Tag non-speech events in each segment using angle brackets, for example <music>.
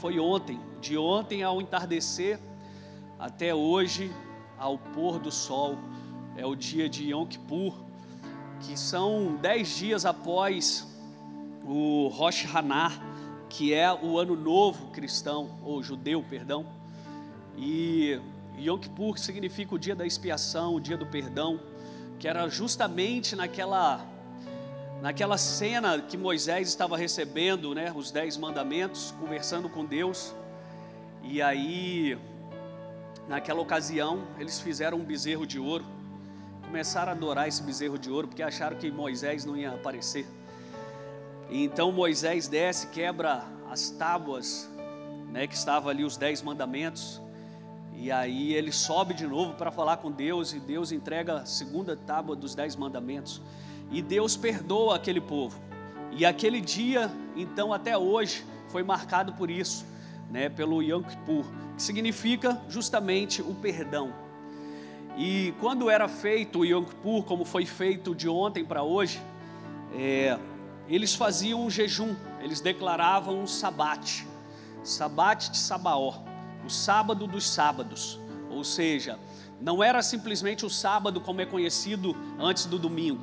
Foi ontem, de ontem ao entardecer até hoje ao pôr do sol. É o dia de Yom Kippur, que são dez dias após o Rosh Hashanah, que é o ano novo cristão, ou judeu, perdão. E Yom Kippur significa o dia da expiação, o dia do perdão, que era justamente naquela naquela cena que Moisés estava recebendo, né, os dez mandamentos, conversando com Deus. E aí, naquela ocasião, eles fizeram um bezerro de ouro, começaram a adorar esse bezerro de ouro, porque acharam que Moisés não ia aparecer. E então Moisés desce, quebra as tábuas, né, que estava ali os dez mandamentos, e aí ele sobe de novo para falar com Deus, e Deus entrega a segunda tábua dos dez mandamentos. E Deus perdoa aquele povo. E aquele dia, então até hoje, foi marcado por isso, né, pelo Yom Kippur, que significa justamente o perdão. E quando era feito o Yom Kippur, como foi feito de ontem para hoje, é, eles faziam um jejum, eles declaravam um sabate, sabate de Sabaó o sábado dos sábados, ou seja, não era simplesmente o sábado como é conhecido antes do domingo,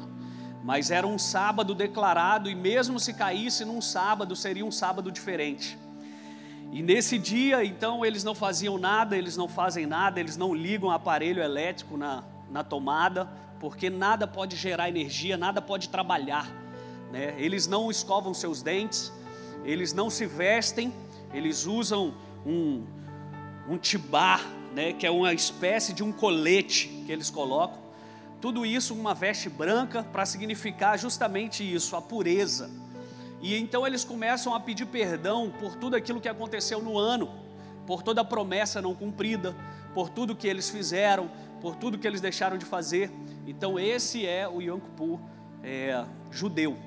mas era um sábado declarado e mesmo se caísse num sábado, seria um sábado diferente. E nesse dia, então, eles não faziam nada, eles não fazem nada, eles não ligam aparelho elétrico na, na tomada, porque nada pode gerar energia, nada pode trabalhar. Né? Eles não escovam seus dentes, eles não se vestem, eles usam um, um tibar, né, que é uma espécie de um colete que eles colocam. Tudo isso uma veste branca para significar justamente isso, a pureza. E então eles começam a pedir perdão por tudo aquilo que aconteceu no ano, por toda a promessa não cumprida, por tudo que eles fizeram, por tudo que eles deixaram de fazer. Então esse é o Yom Kippur é, judeu.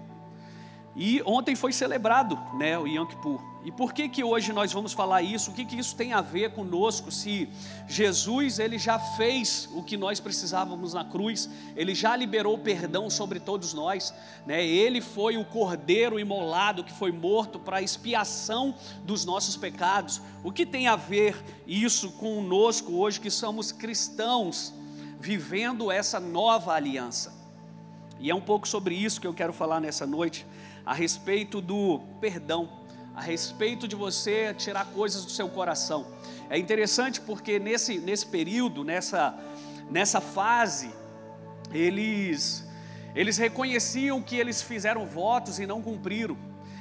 E ontem foi celebrado né, o Yom Kippur. E por que que hoje nós vamos falar isso? O que que isso tem a ver conosco? Se Jesus ele já fez o que nós precisávamos na cruz, ele já liberou perdão sobre todos nós, né? Ele foi o cordeiro imolado que foi morto para a expiação dos nossos pecados. O que tem a ver isso conosco hoje que somos cristãos vivendo essa nova aliança? E é um pouco sobre isso que eu quero falar nessa noite a respeito do perdão, a respeito de você tirar coisas do seu coração. É interessante porque nesse, nesse período, nessa, nessa fase, eles, eles reconheciam que eles fizeram votos e não cumpriram,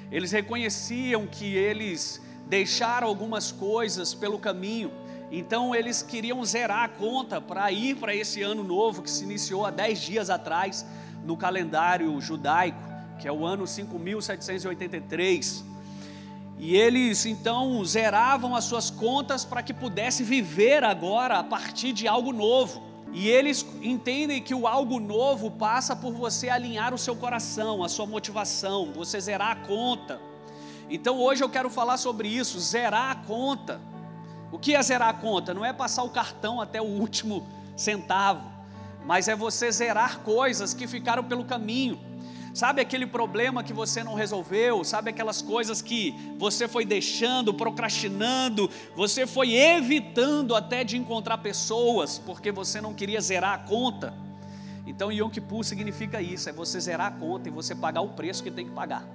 eles reconheciam que eles deixaram algumas coisas pelo caminho, então eles queriam zerar a conta para ir para esse ano novo que se iniciou há dez dias atrás no calendário judaico que é o ano 5783. E eles então zeravam as suas contas para que pudesse viver agora a partir de algo novo. E eles entendem que o algo novo passa por você alinhar o seu coração, a sua motivação, você zerar a conta. Então hoje eu quero falar sobre isso, zerar a conta. O que é zerar a conta? Não é passar o cartão até o último centavo, mas é você zerar coisas que ficaram pelo caminho. Sabe aquele problema que você não resolveu? Sabe aquelas coisas que você foi deixando, procrastinando, você foi evitando até de encontrar pessoas porque você não queria zerar a conta? Então Yom Kippur significa isso, é você zerar a conta e você pagar o preço que tem que pagar.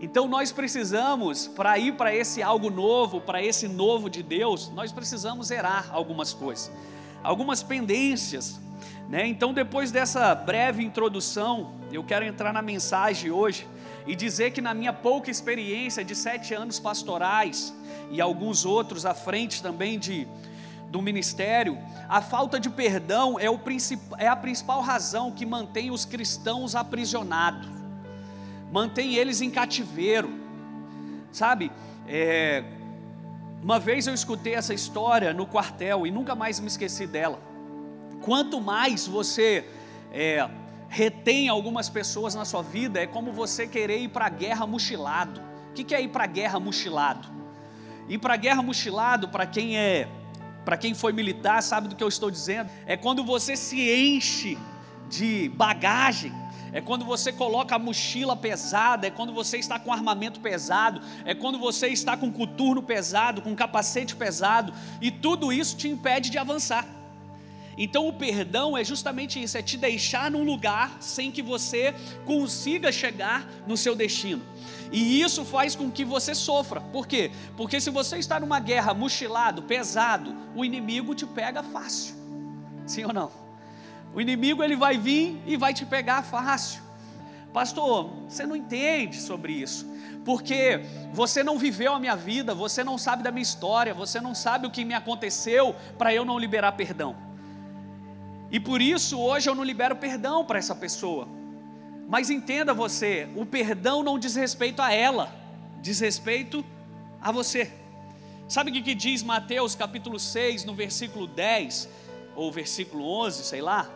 Então nós precisamos, para ir para esse algo novo, para esse novo de Deus, nós precisamos zerar algumas coisas, algumas pendências, né? Então, depois dessa breve introdução, eu quero entrar na mensagem hoje e dizer que, na minha pouca experiência de sete anos pastorais e alguns outros à frente também de, do ministério, a falta de perdão é, o é a principal razão que mantém os cristãos aprisionados, mantém eles em cativeiro, sabe? É, uma vez eu escutei essa história no quartel e nunca mais me esqueci dela. Quanto mais você é, retém algumas pessoas na sua vida, é como você querer ir para a guerra mochilado. O que é ir para a guerra mochilado? Ir para a guerra mochilado, para quem é, para quem foi militar, sabe do que eu estou dizendo? É quando você se enche de bagagem, é quando você coloca a mochila pesada, é quando você está com armamento pesado, é quando você está com coturno pesado, com capacete pesado, e tudo isso te impede de avançar. Então o perdão é justamente isso, é te deixar num lugar sem que você consiga chegar no seu destino. E isso faz com que você sofra. Por quê? Porque se você está numa guerra mochilado, pesado, o inimigo te pega fácil. Sim ou não? O inimigo ele vai vir e vai te pegar fácil. Pastor, você não entende sobre isso. Porque você não viveu a minha vida, você não sabe da minha história, você não sabe o que me aconteceu para eu não liberar perdão. E por isso hoje eu não libero perdão para essa pessoa. Mas entenda você, o perdão não diz respeito a ela, diz respeito a você. Sabe o que, diz Mateus capítulo 6, no versículo 10, ou versículo 11, sei lá?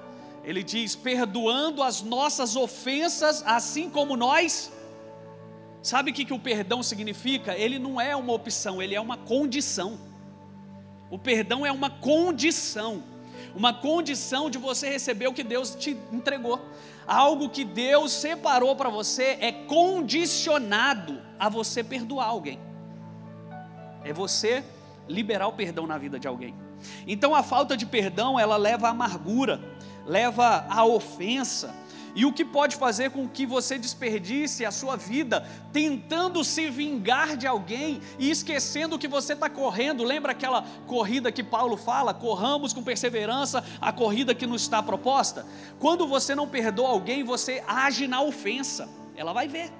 Ele diz: perdoando as nossas ofensas, assim como nós. Sabe o que, que o perdão significa? Ele não é uma opção, ele é uma condição. O perdão é uma condição uma condição de você receber o que Deus te entregou. Algo que Deus separou para você é condicionado a você perdoar alguém. É você liberar o perdão na vida de alguém. Então a falta de perdão, ela leva à amargura, leva à ofensa, e o que pode fazer com que você desperdice a sua vida tentando se vingar de alguém e esquecendo que você está correndo. Lembra aquela corrida que Paulo fala? Corramos com perseverança a corrida que nos está proposta. Quando você não perdoa alguém, você age na ofensa. Ela vai ver.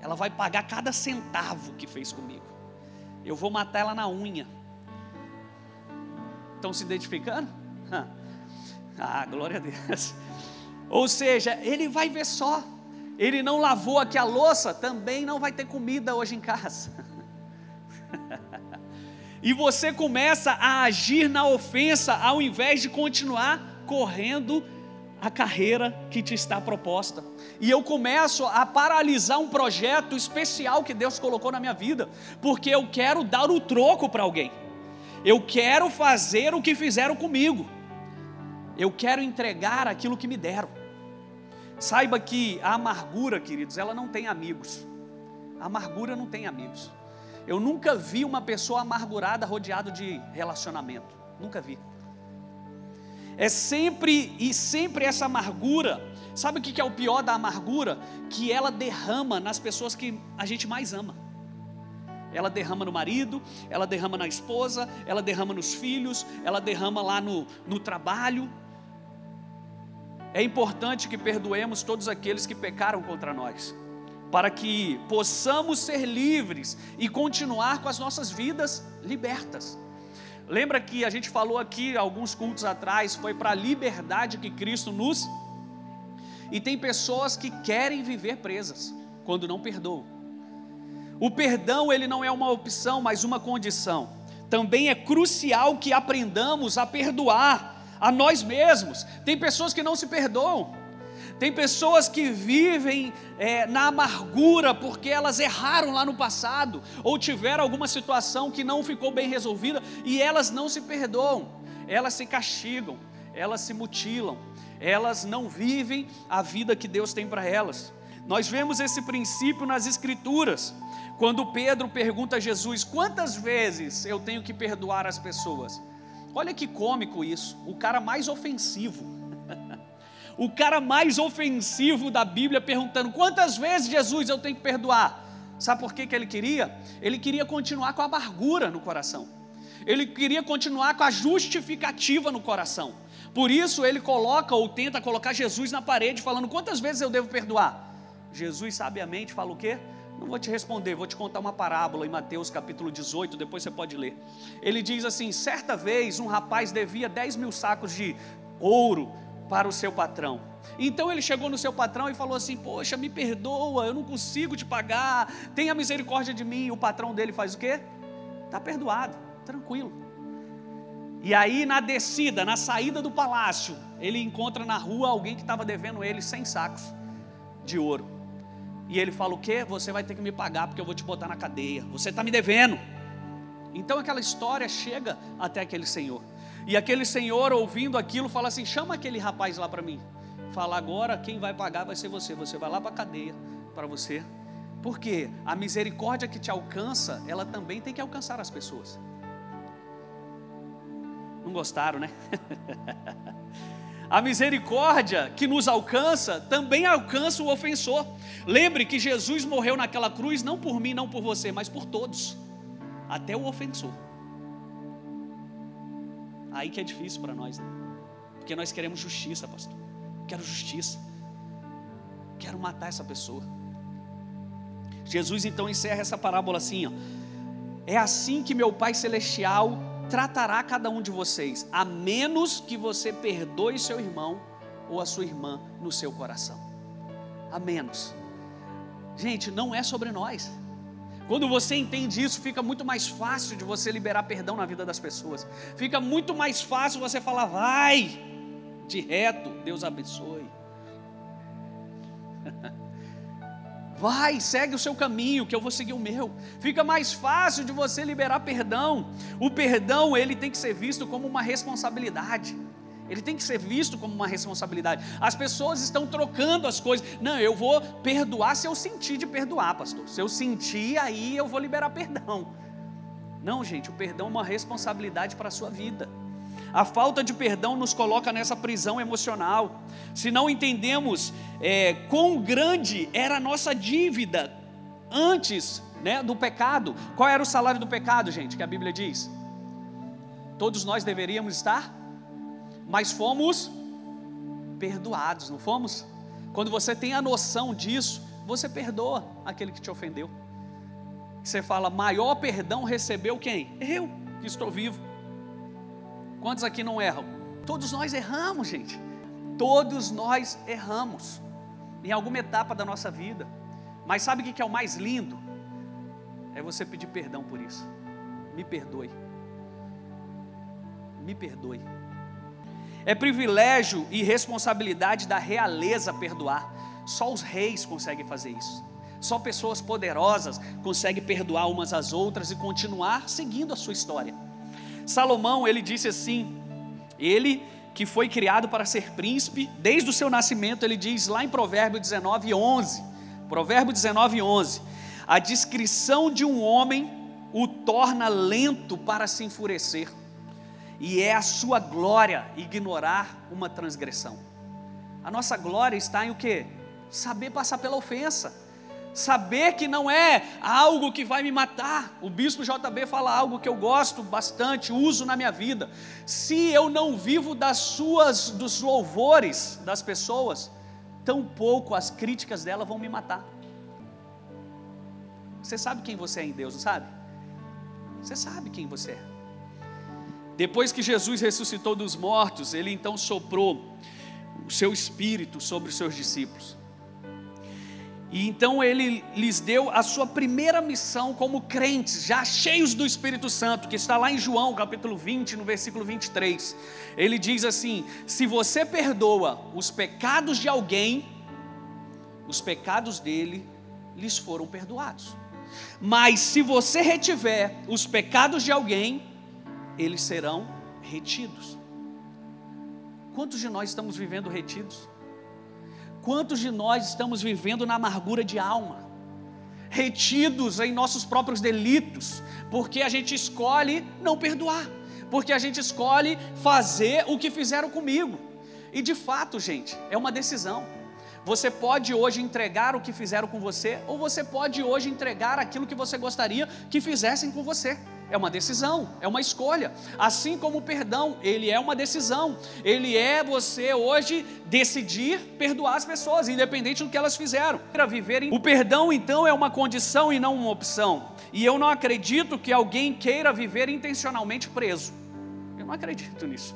Ela vai pagar cada centavo que fez comigo. Eu vou matar ela na unha. Estão se identificando? <laughs> Ah, glória a Deus. Ou seja, ele vai ver só. Ele não lavou aqui a louça, também não vai ter comida hoje em casa. <laughs> e você começa a agir na ofensa ao invés de continuar correndo a carreira que te está proposta. E eu começo a paralisar um projeto especial que Deus colocou na minha vida, porque eu quero dar o troco para alguém. Eu quero fazer o que fizeram comigo. Eu quero entregar aquilo que me deram. Saiba que a amargura, queridos, ela não tem amigos. A amargura não tem amigos. Eu nunca vi uma pessoa amargurada rodeada de relacionamento. Nunca vi. É sempre e sempre essa amargura. Sabe o que é o pior da amargura? Que ela derrama nas pessoas que a gente mais ama. Ela derrama no marido, ela derrama na esposa, ela derrama nos filhos, ela derrama lá no, no trabalho. É importante que perdoemos todos aqueles que pecaram contra nós, para que possamos ser livres e continuar com as nossas vidas libertas. Lembra que a gente falou aqui alguns cultos atrás, foi para a liberdade que Cristo nos. E tem pessoas que querem viver presas quando não perdoam. O perdão ele não é uma opção, mas uma condição. Também é crucial que aprendamos a perdoar a nós mesmos. Tem pessoas que não se perdoam. Tem pessoas que vivem é, na amargura porque elas erraram lá no passado ou tiveram alguma situação que não ficou bem resolvida e elas não se perdoam, elas se castigam, elas se mutilam, elas não vivem a vida que Deus tem para elas. Nós vemos esse princípio nas Escrituras, quando Pedro pergunta a Jesus: quantas vezes eu tenho que perdoar as pessoas? Olha que cômico isso. O cara mais ofensivo. <laughs> o cara mais ofensivo da Bíblia perguntando: quantas vezes Jesus eu tenho que perdoar? Sabe por que, que ele queria? Ele queria continuar com a amargura no coração. Ele queria continuar com a justificativa no coração. Por isso ele coloca ou tenta colocar Jesus na parede, falando: quantas vezes eu devo perdoar? Jesus sabiamente fala o quê? Não vou te responder, vou te contar uma parábola em Mateus capítulo 18, depois você pode ler. Ele diz assim: certa vez um rapaz devia 10 mil sacos de ouro para o seu patrão. Então ele chegou no seu patrão e falou assim: Poxa, me perdoa, eu não consigo te pagar, tenha misericórdia de mim. O patrão dele faz o quê? Está perdoado, tranquilo. E aí, na descida, na saída do palácio, ele encontra na rua alguém que estava devendo ele 100 sacos de ouro. E ele fala: O quê? Você vai ter que me pagar porque eu vou te botar na cadeia. Você está me devendo. Então aquela história chega até aquele senhor. E aquele senhor, ouvindo aquilo, fala assim: Chama aquele rapaz lá para mim. falar agora, quem vai pagar vai ser você. Você vai lá para a cadeia para você. Porque a misericórdia que te alcança, ela também tem que alcançar as pessoas. Não gostaram, né? <laughs> a misericórdia que nos alcança também alcança o ofensor. Lembre que Jesus morreu naquela cruz não por mim, não por você, mas por todos, até o ofensor. Aí que é difícil para nós, né? porque nós queremos justiça, pastor. Quero justiça, quero matar essa pessoa. Jesus então encerra essa parábola assim: ó, é assim que meu Pai Celestial tratará cada um de vocês, a menos que você perdoe seu irmão ou a sua irmã no seu coração. A menos. Gente, não é sobre nós. Quando você entende isso, fica muito mais fácil de você liberar perdão na vida das pessoas. Fica muito mais fácil você falar, vai, de reto, Deus abençoe. <laughs> Vai, segue o seu caminho, que eu vou seguir o meu. Fica mais fácil de você liberar perdão. O perdão, ele tem que ser visto como uma responsabilidade. Ele tem que ser visto como uma responsabilidade. As pessoas estão trocando as coisas. Não, eu vou perdoar se eu sentir de perdoar, pastor. Se eu sentir, aí eu vou liberar perdão. Não, gente, o perdão é uma responsabilidade para a sua vida. A falta de perdão nos coloca nessa prisão emocional. Se não entendemos é, quão grande era a nossa dívida antes né, do pecado, qual era o salário do pecado, gente, que a Bíblia diz? Todos nós deveríamos estar, mas fomos perdoados, não fomos? Quando você tem a noção disso, você perdoa aquele que te ofendeu. Você fala, maior perdão recebeu quem? Eu, que estou vivo. Quantos aqui não erram? Todos nós erramos, gente. Todos nós erramos em alguma etapa da nossa vida. Mas sabe o que é o mais lindo? É você pedir perdão por isso. Me perdoe. Me perdoe. É privilégio e responsabilidade da realeza perdoar. Só os reis conseguem fazer isso. Só pessoas poderosas conseguem perdoar umas às outras e continuar seguindo a sua história. Salomão, ele disse assim: ele que foi criado para ser príncipe, desde o seu nascimento, ele diz lá em Provérbio 19, 11. Provérbio 19, 11. A descrição de um homem o torna lento para se enfurecer, e é a sua glória ignorar uma transgressão. A nossa glória está em o que? Saber passar pela ofensa saber que não é algo que vai me matar. O bispo JB fala algo que eu gosto bastante, uso na minha vida. Se eu não vivo das suas dos louvores das pessoas, tampouco as críticas dela vão me matar. Você sabe quem você é em Deus, não sabe? Você sabe quem você é. Depois que Jesus ressuscitou dos mortos, ele então soprou o seu espírito sobre os seus discípulos. E então ele lhes deu a sua primeira missão como crentes, já cheios do Espírito Santo, que está lá em João, capítulo 20, no versículo 23. Ele diz assim: Se você perdoa os pecados de alguém, os pecados dele lhes foram perdoados. Mas se você retiver os pecados de alguém, eles serão retidos. Quantos de nós estamos vivendo retidos? Quantos de nós estamos vivendo na amargura de alma, retidos em nossos próprios delitos, porque a gente escolhe não perdoar, porque a gente escolhe fazer o que fizeram comigo. E de fato, gente, é uma decisão. Você pode hoje entregar o que fizeram com você, ou você pode hoje entregar aquilo que você gostaria que fizessem com você. É uma decisão, é uma escolha. Assim como o perdão, ele é uma decisão. Ele é você hoje decidir perdoar as pessoas, independente do que elas fizeram. Para viver O perdão, então, é uma condição e não uma opção. E eu não acredito que alguém queira viver intencionalmente preso. Eu não acredito nisso.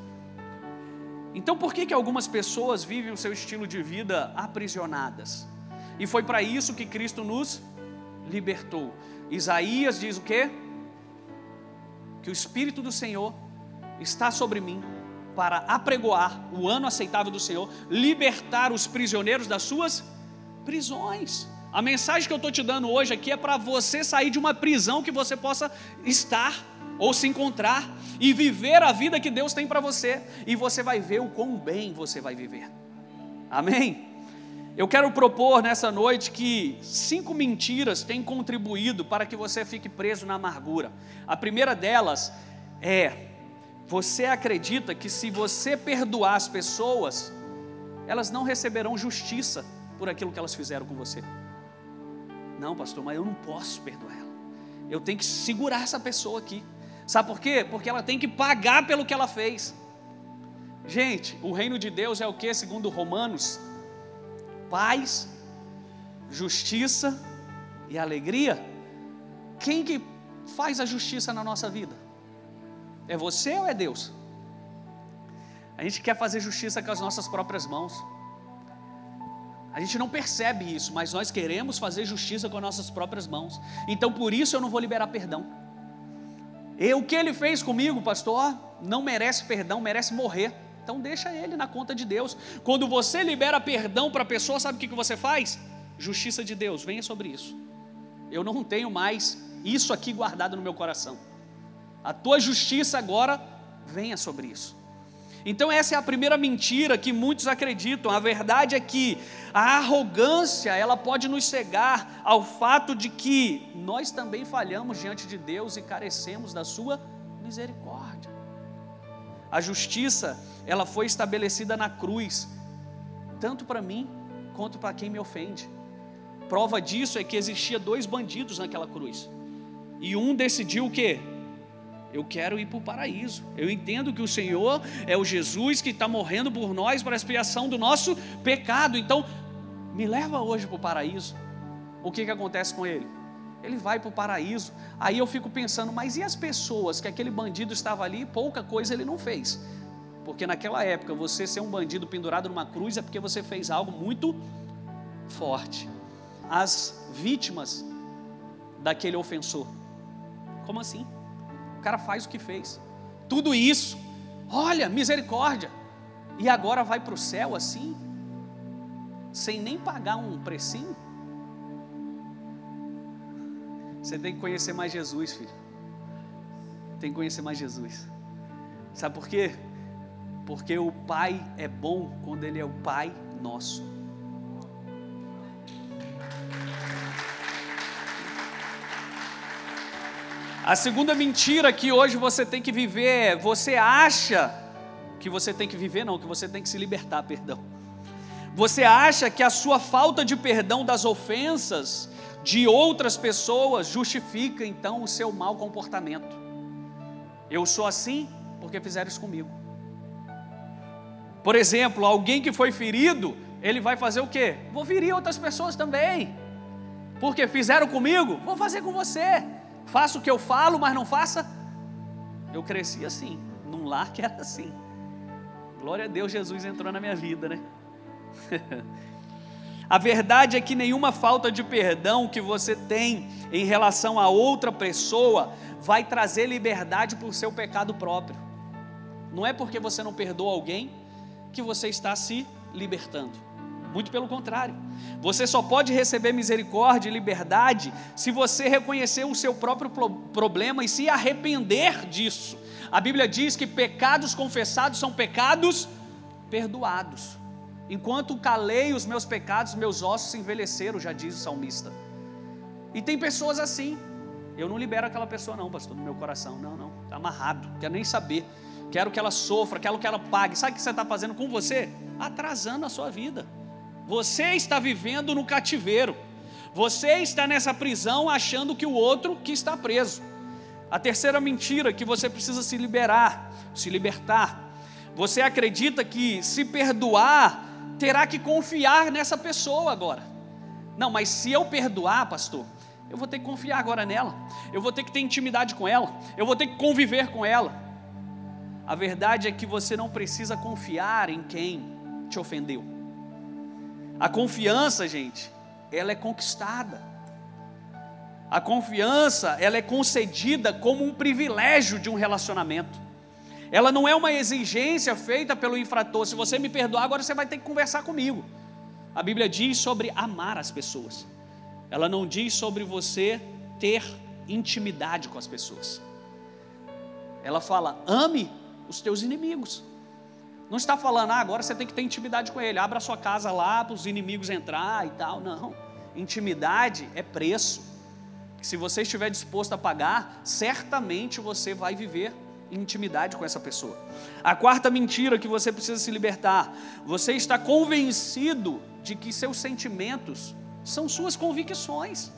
Então, por que, que algumas pessoas vivem o seu estilo de vida aprisionadas? E foi para isso que Cristo nos libertou. Isaías diz o quê? Que o Espírito do Senhor está sobre mim para apregoar o ano aceitável do Senhor, libertar os prisioneiros das suas prisões. A mensagem que eu estou te dando hoje aqui é para você sair de uma prisão que você possa estar ou se encontrar e viver a vida que Deus tem para você, e você vai ver o quão bem você vai viver. Amém? Eu quero propor nessa noite que cinco mentiras têm contribuído para que você fique preso na amargura. A primeira delas é: você acredita que se você perdoar as pessoas, elas não receberão justiça por aquilo que elas fizeram com você. Não, pastor, mas eu não posso perdoar ela. Eu tenho que segurar essa pessoa aqui. Sabe por quê? Porque ela tem que pagar pelo que ela fez. Gente, o reino de Deus é o que, segundo Romanos? Paz, justiça e alegria. Quem que faz a justiça na nossa vida? É você ou é Deus? A gente quer fazer justiça com as nossas próprias mãos. A gente não percebe isso, mas nós queremos fazer justiça com as nossas próprias mãos. Então por isso eu não vou liberar perdão. E o que ele fez comigo, pastor, não merece perdão, merece morrer. Então deixa ele na conta de Deus. Quando você libera perdão para a pessoa, sabe o que, que você faz? Justiça de Deus, venha sobre isso. Eu não tenho mais isso aqui guardado no meu coração. A tua justiça agora venha sobre isso. Então essa é a primeira mentira que muitos acreditam. A verdade é que a arrogância, ela pode nos cegar ao fato de que nós também falhamos diante de Deus e carecemos da sua misericórdia. A justiça, ela foi estabelecida na cruz, tanto para mim quanto para quem me ofende. Prova disso é que existia dois bandidos naquela cruz. E um decidiu o quê? Eu quero ir para o paraíso. Eu entendo que o Senhor é o Jesus que está morrendo por nós para a expiação do nosso pecado. Então, me leva hoje para o paraíso. O que, que acontece com ele? Ele vai para o paraíso. Aí eu fico pensando, mas e as pessoas que aquele bandido estava ali? Pouca coisa ele não fez. Porque naquela época, você ser um bandido pendurado numa cruz é porque você fez algo muito forte. As vítimas daquele ofensor. Como assim? O cara faz o que fez. Tudo isso, olha, misericórdia. E agora vai para o céu assim, sem nem pagar um precinho. Você tem que conhecer mais Jesus, filho. Tem que conhecer mais Jesus. Sabe por quê? Porque o Pai é bom quando Ele é o Pai nosso. A segunda mentira que hoje você tem que viver é: você acha que você tem que viver, não, que você tem que se libertar, perdão. Você acha que a sua falta de perdão das ofensas de outras pessoas justifica então o seu mau comportamento. Eu sou assim porque fizeram isso comigo. Por exemplo, alguém que foi ferido, ele vai fazer o quê? Vou ferir outras pessoas também. Porque fizeram comigo, vou fazer com você. Faça o que eu falo, mas não faça. Eu cresci assim, num lar que era assim. Glória a Deus, Jesus entrou na minha vida, né? <laughs> a verdade é que nenhuma falta de perdão que você tem em relação a outra pessoa vai trazer liberdade para o seu pecado próprio. Não é porque você não perdoa alguém que você está se libertando. Muito pelo contrário. Você só pode receber misericórdia e liberdade se você reconhecer o seu próprio problema e se arrepender disso. A Bíblia diz que pecados confessados são pecados perdoados. Enquanto calei os meus pecados, meus ossos se envelheceram, já diz o salmista. E tem pessoas assim. Eu não libero aquela pessoa, não, pastor, no meu coração. Não, não. Está amarrado. Quero nem saber. Quero que ela sofra, quero que ela pague. Sabe o que você está fazendo com você? Atrasando a sua vida. Você está vivendo no cativeiro. Você está nessa prisão achando que o outro que está preso. A terceira mentira que você precisa se liberar, se libertar. Você acredita que se perdoar terá que confiar nessa pessoa agora. Não, mas se eu perdoar, pastor, eu vou ter que confiar agora nela. Eu vou ter que ter intimidade com ela. Eu vou ter que conviver com ela. A verdade é que você não precisa confiar em quem te ofendeu. A confiança, gente, ela é conquistada. A confiança, ela é concedida como um privilégio de um relacionamento. Ela não é uma exigência feita pelo infrator. Se você me perdoar, agora você vai ter que conversar comigo. A Bíblia diz sobre amar as pessoas. Ela não diz sobre você ter intimidade com as pessoas. Ela fala: ame os teus inimigos. Não está falando, ah, agora você tem que ter intimidade com ele, abra a sua casa lá para os inimigos entrar e tal. Não. Intimidade é preço. Se você estiver disposto a pagar, certamente você vai viver intimidade com essa pessoa. A quarta mentira que você precisa se libertar: você está convencido de que seus sentimentos são suas convicções.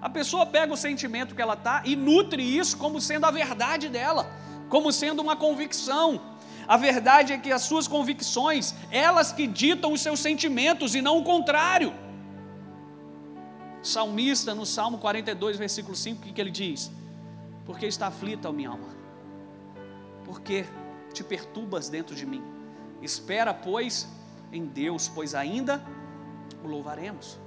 A pessoa pega o sentimento que ela está e nutre isso como sendo a verdade dela, como sendo uma convicção. A verdade é que as suas convicções, elas que ditam os seus sentimentos e não o contrário. Salmista, no Salmo 42, versículo 5, o que, que ele diz? Porque está aflita a minha alma, porque te perturbas dentro de mim. Espera, pois, em Deus, pois ainda o louvaremos.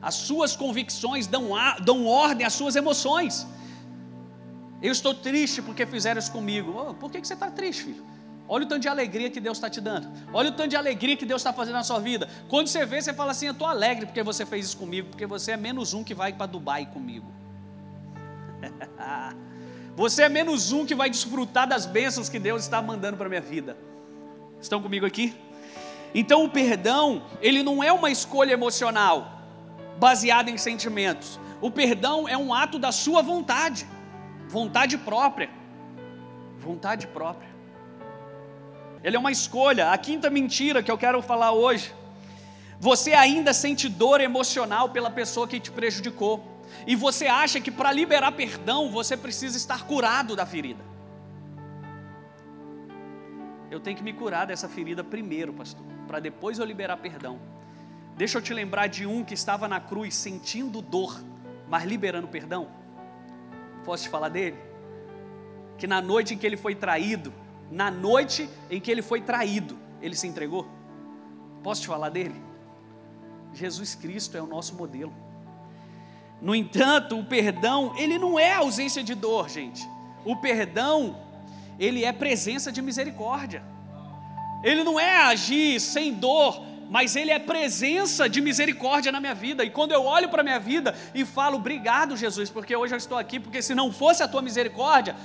As suas convicções dão, a, dão ordem às suas emoções. Eu estou triste porque fizeram isso comigo. Oh, por que, que você está triste, filho? Olha o tanto de alegria que Deus está te dando. Olha o tanto de alegria que Deus está fazendo na sua vida. Quando você vê, você fala assim: Eu estou alegre porque você fez isso comigo, porque você é menos um que vai para Dubai comigo. <laughs> você é menos um que vai desfrutar das bênçãos que Deus está mandando para minha vida. Estão comigo aqui? Então o perdão, ele não é uma escolha emocional baseada em sentimentos. O perdão é um ato da sua vontade, vontade própria. Vontade própria. Ele é uma escolha. A quinta mentira que eu quero falar hoje. Você ainda sente dor emocional pela pessoa que te prejudicou. E você acha que para liberar perdão você precisa estar curado da ferida. Eu tenho que me curar dessa ferida primeiro, pastor, para depois eu liberar perdão. Deixa eu te lembrar de um que estava na cruz sentindo dor, mas liberando perdão. Posso te falar dele? Que na noite em que ele foi traído, na noite em que ele foi traído, ele se entregou. Posso te falar dele? Jesus Cristo é o nosso modelo. No entanto, o perdão, ele não é ausência de dor, gente. O perdão, ele é presença de misericórdia. Ele não é agir sem dor, mas Ele é presença de misericórdia na minha vida. E quando eu olho para a minha vida e falo, obrigado, Jesus, porque hoje eu estou aqui, porque se não fosse a tua misericórdia,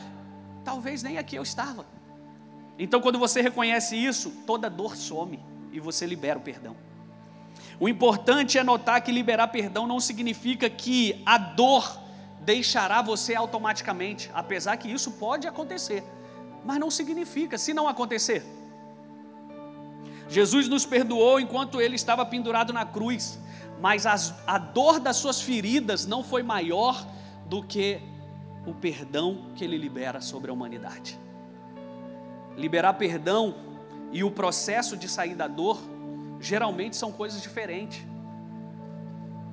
talvez nem aqui eu estava. Então, quando você reconhece isso, toda dor some e você libera o perdão. O importante é notar que liberar perdão não significa que a dor deixará você automaticamente, apesar que isso pode acontecer, mas não significa, se não acontecer, Jesus nos perdoou enquanto ele estava pendurado na cruz, mas as, a dor das suas feridas não foi maior do que o perdão que ele libera sobre a humanidade. Liberar perdão e o processo de sair da dor geralmente são coisas diferentes.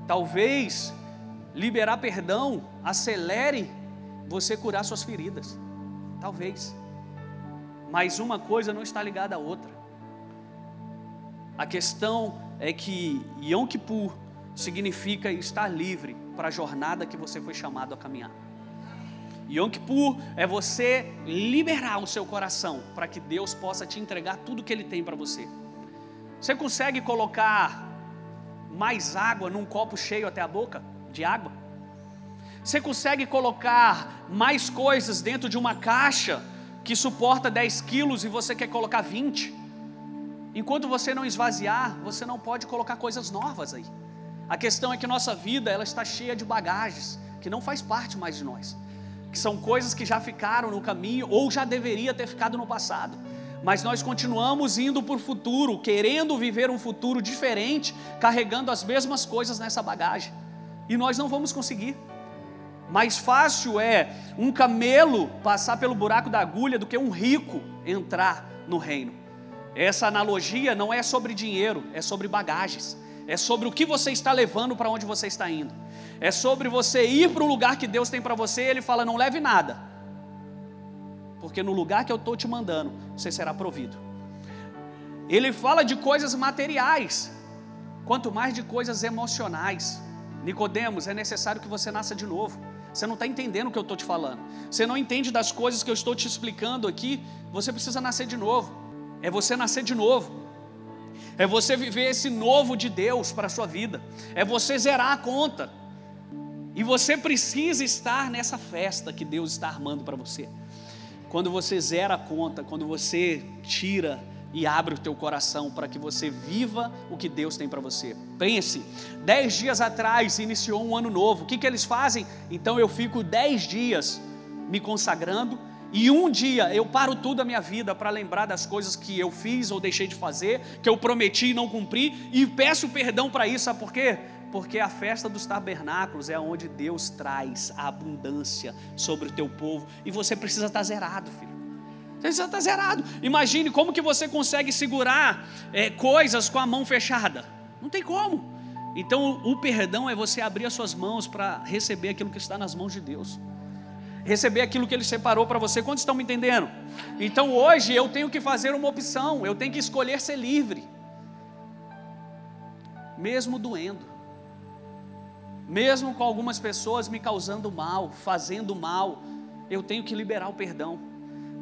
Talvez liberar perdão acelere você curar suas feridas. Talvez. Mas uma coisa não está ligada à outra. A questão é que Yom Kippur significa estar livre para a jornada que você foi chamado a caminhar. Yom Kippur é você liberar o seu coração para que Deus possa te entregar tudo que Ele tem para você. Você consegue colocar mais água num copo cheio até a boca de água? Você consegue colocar mais coisas dentro de uma caixa que suporta 10 quilos e você quer colocar 20? Enquanto você não esvaziar, você não pode colocar coisas novas aí. A questão é que nossa vida ela está cheia de bagagens que não faz parte mais de nós, que são coisas que já ficaram no caminho ou já deveria ter ficado no passado. Mas nós continuamos indo para o futuro, querendo viver um futuro diferente, carregando as mesmas coisas nessa bagagem. E nós não vamos conseguir. Mais fácil é um camelo passar pelo buraco da agulha do que um rico entrar no reino. Essa analogia não é sobre dinheiro, é sobre bagagens. É sobre o que você está levando para onde você está indo. É sobre você ir para o lugar que Deus tem para você e Ele fala: não leve nada, porque no lugar que eu estou te mandando, você será provido. Ele fala de coisas materiais, quanto mais de coisas emocionais. Nicodemos, é necessário que você nasça de novo. Você não está entendendo o que eu estou te falando. Você não entende das coisas que eu estou te explicando aqui. Você precisa nascer de novo é você nascer de novo, é você viver esse novo de Deus para a sua vida, é você zerar a conta, e você precisa estar nessa festa que Deus está armando para você. Quando você zera a conta, quando você tira e abre o teu coração para que você viva o que Deus tem para você. Pense, dez dias atrás iniciou um ano novo. O que, que eles fazem? Então eu fico dez dias me consagrando e um dia eu paro tudo a minha vida para lembrar das coisas que eu fiz ou deixei de fazer, que eu prometi e não cumpri, e peço perdão para isso, sabe por quê? Porque a festa dos tabernáculos é onde Deus traz a abundância sobre o teu povo, e você precisa estar zerado, filho. Você está zerado. Imagine como que você consegue segurar é, coisas com a mão fechada. Não tem como. Então o perdão é você abrir as suas mãos para receber aquilo que está nas mãos de Deus. Receber aquilo que Ele separou para você. Quantos estão me entendendo? Então hoje eu tenho que fazer uma opção. Eu tenho que escolher ser livre. Mesmo doendo. Mesmo com algumas pessoas me causando mal, fazendo mal. Eu tenho que liberar o perdão.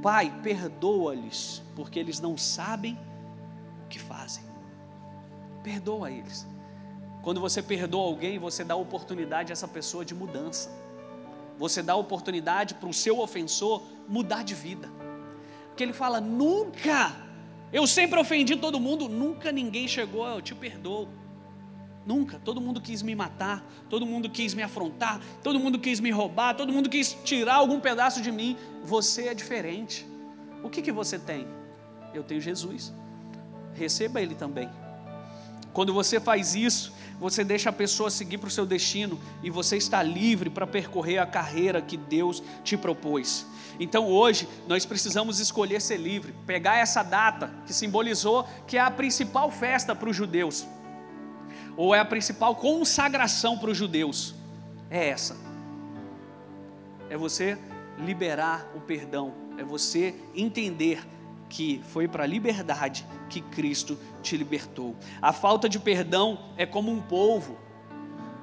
Pai, perdoa-lhes, porque eles não sabem o que fazem. Perdoa eles. Quando você perdoa alguém, você dá oportunidade a essa pessoa de mudança. Você dá oportunidade para o seu ofensor mudar de vida. Porque ele fala: nunca, eu sempre ofendi todo mundo, nunca ninguém chegou, eu te perdoo. Nunca. Todo mundo quis me matar, todo mundo quis me afrontar, todo mundo quis me roubar, todo mundo quis tirar algum pedaço de mim. Você é diferente. O que, que você tem? Eu tenho Jesus. Receba Ele também. Quando você faz isso, você deixa a pessoa seguir para o seu destino e você está livre para percorrer a carreira que Deus te propôs. Então hoje nós precisamos escolher ser livre, pegar essa data que simbolizou que é a principal festa para os judeus ou é a principal consagração para os judeus? É essa. É você liberar o perdão, é você entender que foi para a liberdade que Cristo te libertou. A falta de perdão é como um polvo.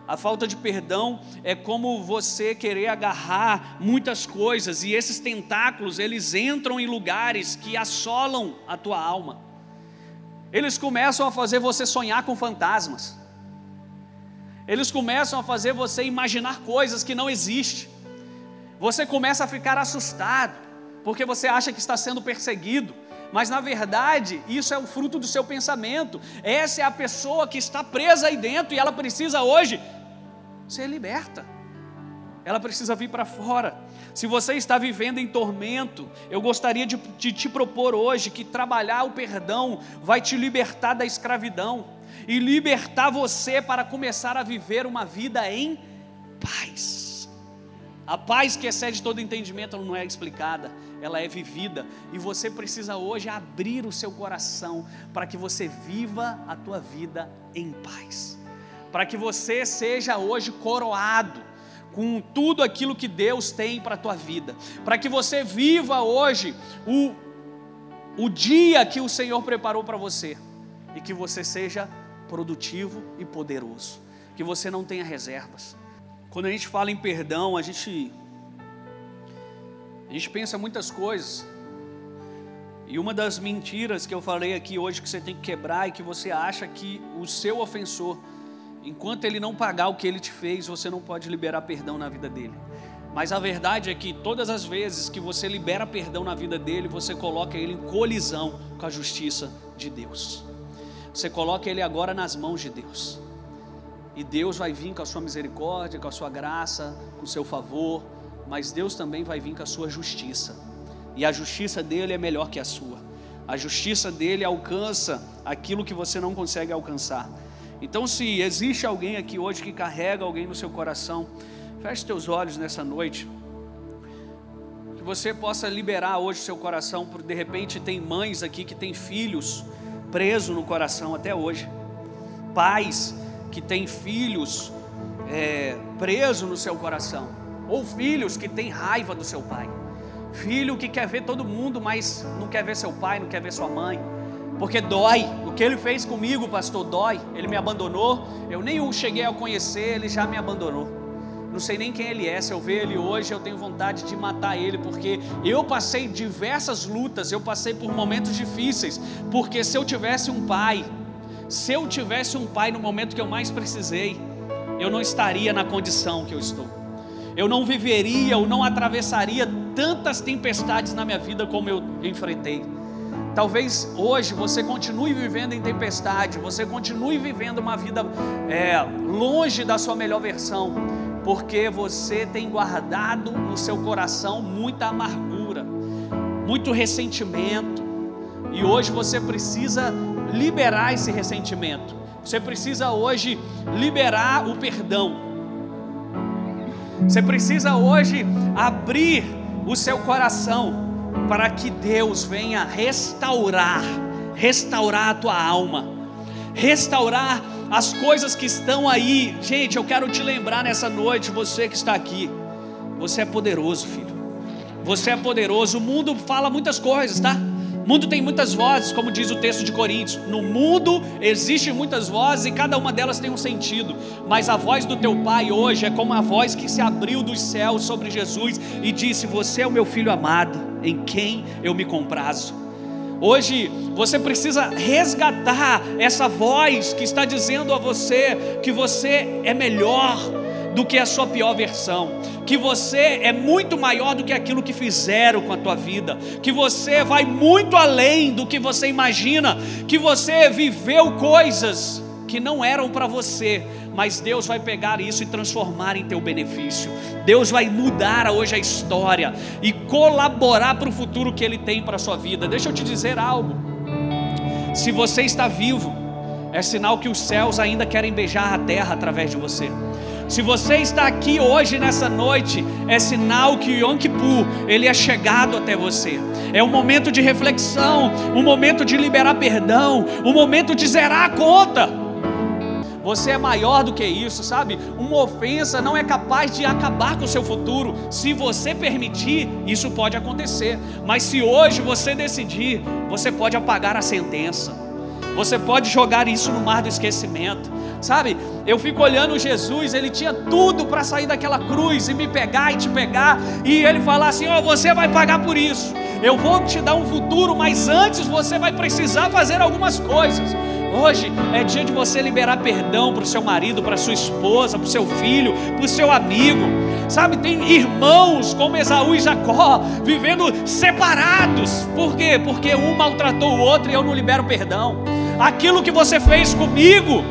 A falta de perdão é como você querer agarrar muitas coisas e esses tentáculos, eles entram em lugares que assolam a tua alma. Eles começam a fazer você sonhar com fantasmas. Eles começam a fazer você imaginar coisas que não existem. Você começa a ficar assustado, porque você acha que está sendo perseguido. Mas na verdade, isso é o fruto do seu pensamento. Essa é a pessoa que está presa aí dentro e ela precisa hoje ser liberta. Ela precisa vir para fora. Se você está vivendo em tormento, eu gostaria de, de te propor hoje que trabalhar o perdão vai te libertar da escravidão e libertar você para começar a viver uma vida em paz. A paz que excede todo entendimento não é explicada, ela é vivida. E você precisa hoje abrir o seu coração para que você viva a tua vida em paz. Para que você seja hoje coroado com tudo aquilo que Deus tem para a tua vida. Para que você viva hoje o, o dia que o Senhor preparou para você. E que você seja produtivo e poderoso. Que você não tenha reservas. Quando a gente fala em perdão, a gente a gente pensa muitas coisas. E uma das mentiras que eu falei aqui hoje que você tem que quebrar é que você acha que o seu ofensor, enquanto ele não pagar o que ele te fez, você não pode liberar perdão na vida dele. Mas a verdade é que todas as vezes que você libera perdão na vida dele, você coloca ele em colisão com a justiça de Deus. Você coloca ele agora nas mãos de Deus. E Deus vai vir com a sua misericórdia, com a sua graça, com o seu favor, mas Deus também vai vir com a sua justiça. E a justiça dele é melhor que a sua. A justiça dele alcança aquilo que você não consegue alcançar. Então, se existe alguém aqui hoje que carrega alguém no seu coração, feche teus olhos nessa noite. Que você possa liberar hoje seu coração, porque de repente tem mães aqui que têm filhos preso no coração até hoje. Pais que têm filhos é, preso no seu coração, ou filhos que têm raiva do seu pai. Filho que quer ver todo mundo, mas não quer ver seu pai, não quer ver sua mãe, porque dói. O que ele fez comigo, pastor, dói. Ele me abandonou. Eu nem o cheguei a conhecer, ele já me abandonou não sei nem quem ele é. Se eu ver ele hoje, eu tenho vontade de matar ele, porque eu passei diversas lutas, eu passei por momentos difíceis. Porque se eu tivesse um pai, se eu tivesse um pai no momento que eu mais precisei, eu não estaria na condição que eu estou. eu não viveria ou não atravessaria tantas tempestades na minha vida como eu enfrentei. Talvez hoje você continue vivendo em tempestade, você continue vivendo uma vida é, longe da sua melhor versão, porque você tem guardado no seu coração muita amargura, muito ressentimento, e hoje você precisa liberar esse ressentimento, você precisa hoje liberar o perdão, você precisa hoje abrir o seu coração para que Deus venha restaurar, restaurar a tua alma, restaurar as coisas que estão aí. Gente, eu quero te lembrar nessa noite, você que está aqui, você é poderoso, filho. Você é poderoso. O mundo fala muitas coisas, tá? Mundo tem muitas vozes, como diz o texto de Coríntios. No mundo existem muitas vozes e cada uma delas tem um sentido. Mas a voz do teu pai hoje é como a voz que se abriu dos céus sobre Jesus e disse: Você é o meu filho amado, em quem eu me comprazo. Hoje você precisa resgatar essa voz que está dizendo a você que você é melhor do que a sua pior versão, que você é muito maior do que aquilo que fizeram com a tua vida, que você vai muito além do que você imagina, que você viveu coisas que não eram para você, mas Deus vai pegar isso e transformar em teu benefício. Deus vai mudar hoje a história e colaborar para o futuro que Ele tem para a sua vida. Deixa eu te dizer algo. Se você está vivo, é sinal que os céus ainda querem beijar a terra através de você. Se você está aqui hoje nessa noite, é sinal que o Yom Kippur, ele é chegado até você. É um momento de reflexão, um momento de liberar perdão, um momento de zerar a conta. Você é maior do que isso, sabe? Uma ofensa não é capaz de acabar com o seu futuro. Se você permitir, isso pode acontecer. Mas se hoje você decidir, você pode apagar a sentença. Você pode jogar isso no mar do esquecimento. Sabe? Eu fico olhando Jesus, ele tinha tudo para sair daquela cruz e me pegar e te pegar, e ele falar assim: Ó, oh, você vai pagar por isso. Eu vou te dar um futuro, mas antes você vai precisar fazer algumas coisas. Hoje é dia de você liberar perdão para o seu marido, para sua esposa, para o seu filho, para o seu amigo. Sabe, tem irmãos como Esaú e Jacó vivendo separados. Por quê? Porque um maltratou o outro e eu não libero perdão aquilo que você fez comigo,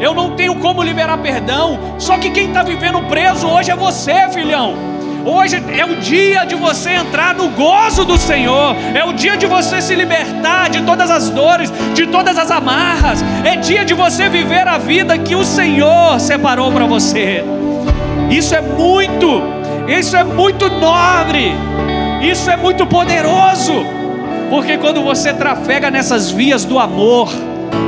eu não tenho como liberar perdão. Só que quem está vivendo preso hoje é você, filhão. Hoje é o dia de você entrar no gozo do Senhor, é o dia de você se libertar de todas as dores, de todas as amarras, é dia de você viver a vida que o Senhor separou para você. Isso é muito, isso é muito nobre, isso é muito poderoso. Porque quando você trafega nessas vias do amor,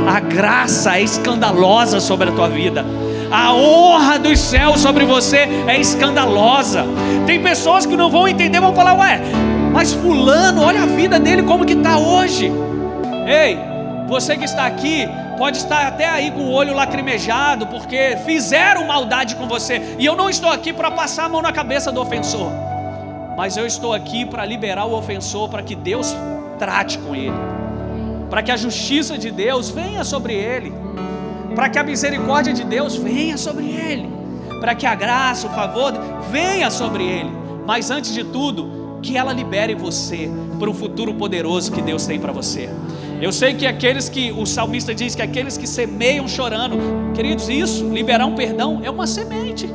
a graça é escandalosa sobre a tua vida. A honra dos céus sobre você é escandalosa. Tem pessoas que não vão entender, vão falar: "Ué, mas fulano, olha a vida dele como que está hoje". Ei, você que está aqui, pode estar até aí com o olho lacrimejado, porque fizeram maldade com você. E eu não estou aqui para passar a mão na cabeça do ofensor, mas eu estou aqui para liberar o ofensor, para que Deus trate com ele, para que a justiça de Deus venha sobre ele, para que a misericórdia de Deus venha sobre ele, para que a graça, o favor venha sobre ele, mas antes de tudo, que ela libere você para o futuro poderoso que Deus tem para você. Eu sei que aqueles que o salmista diz que aqueles que semeiam chorando, queridos, isso, liberar um perdão é uma semente.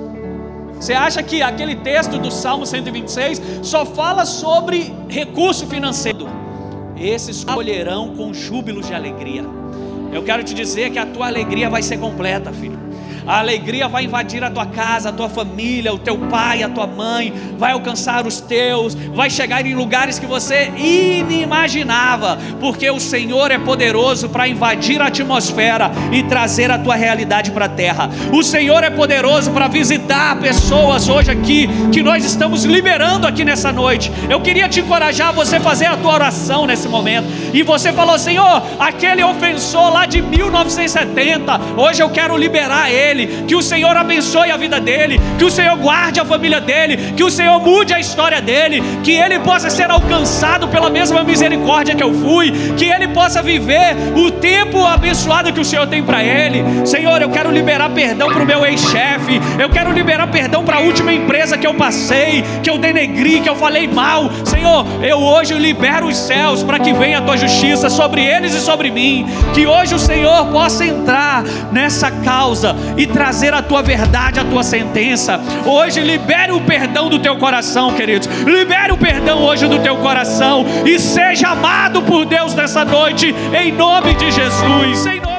Você acha que aquele texto do Salmo 126 só fala sobre recurso financeiro? Esses colherão com júbilos de alegria. Eu quero te dizer que a tua alegria vai ser completa, filho a alegria vai invadir a tua casa, a tua família, o teu pai, a tua mãe, vai alcançar os teus, vai chegar em lugares que você inimaginava, porque o Senhor é poderoso para invadir a atmosfera e trazer a tua realidade para a terra. O Senhor é poderoso para visitar pessoas hoje aqui que nós estamos liberando aqui nessa noite. Eu queria te encorajar a você fazer a tua oração nesse momento. E você falou: "Senhor, aquele ofensor lá de 1970, hoje eu quero liberar ele dele, que o Senhor abençoe a vida dele, que o Senhor guarde a família dele, que o Senhor mude a história dele, que ele possa ser alcançado pela mesma misericórdia que eu fui, que ele possa viver o tempo abençoado que o Senhor tem para ele. Senhor, eu quero liberar perdão para o meu ex-chefe, eu quero liberar perdão para a última empresa que eu passei, que eu denegri, que eu falei mal. Senhor, eu hoje libero os céus para que venha a tua justiça sobre eles e sobre mim, que hoje o Senhor possa entrar nessa causa e trazer a tua verdade, a tua sentença. Hoje libere o perdão do teu coração, queridos. Libere o perdão hoje do teu coração e seja amado por Deus nessa noite, em nome de Jesus. Em nome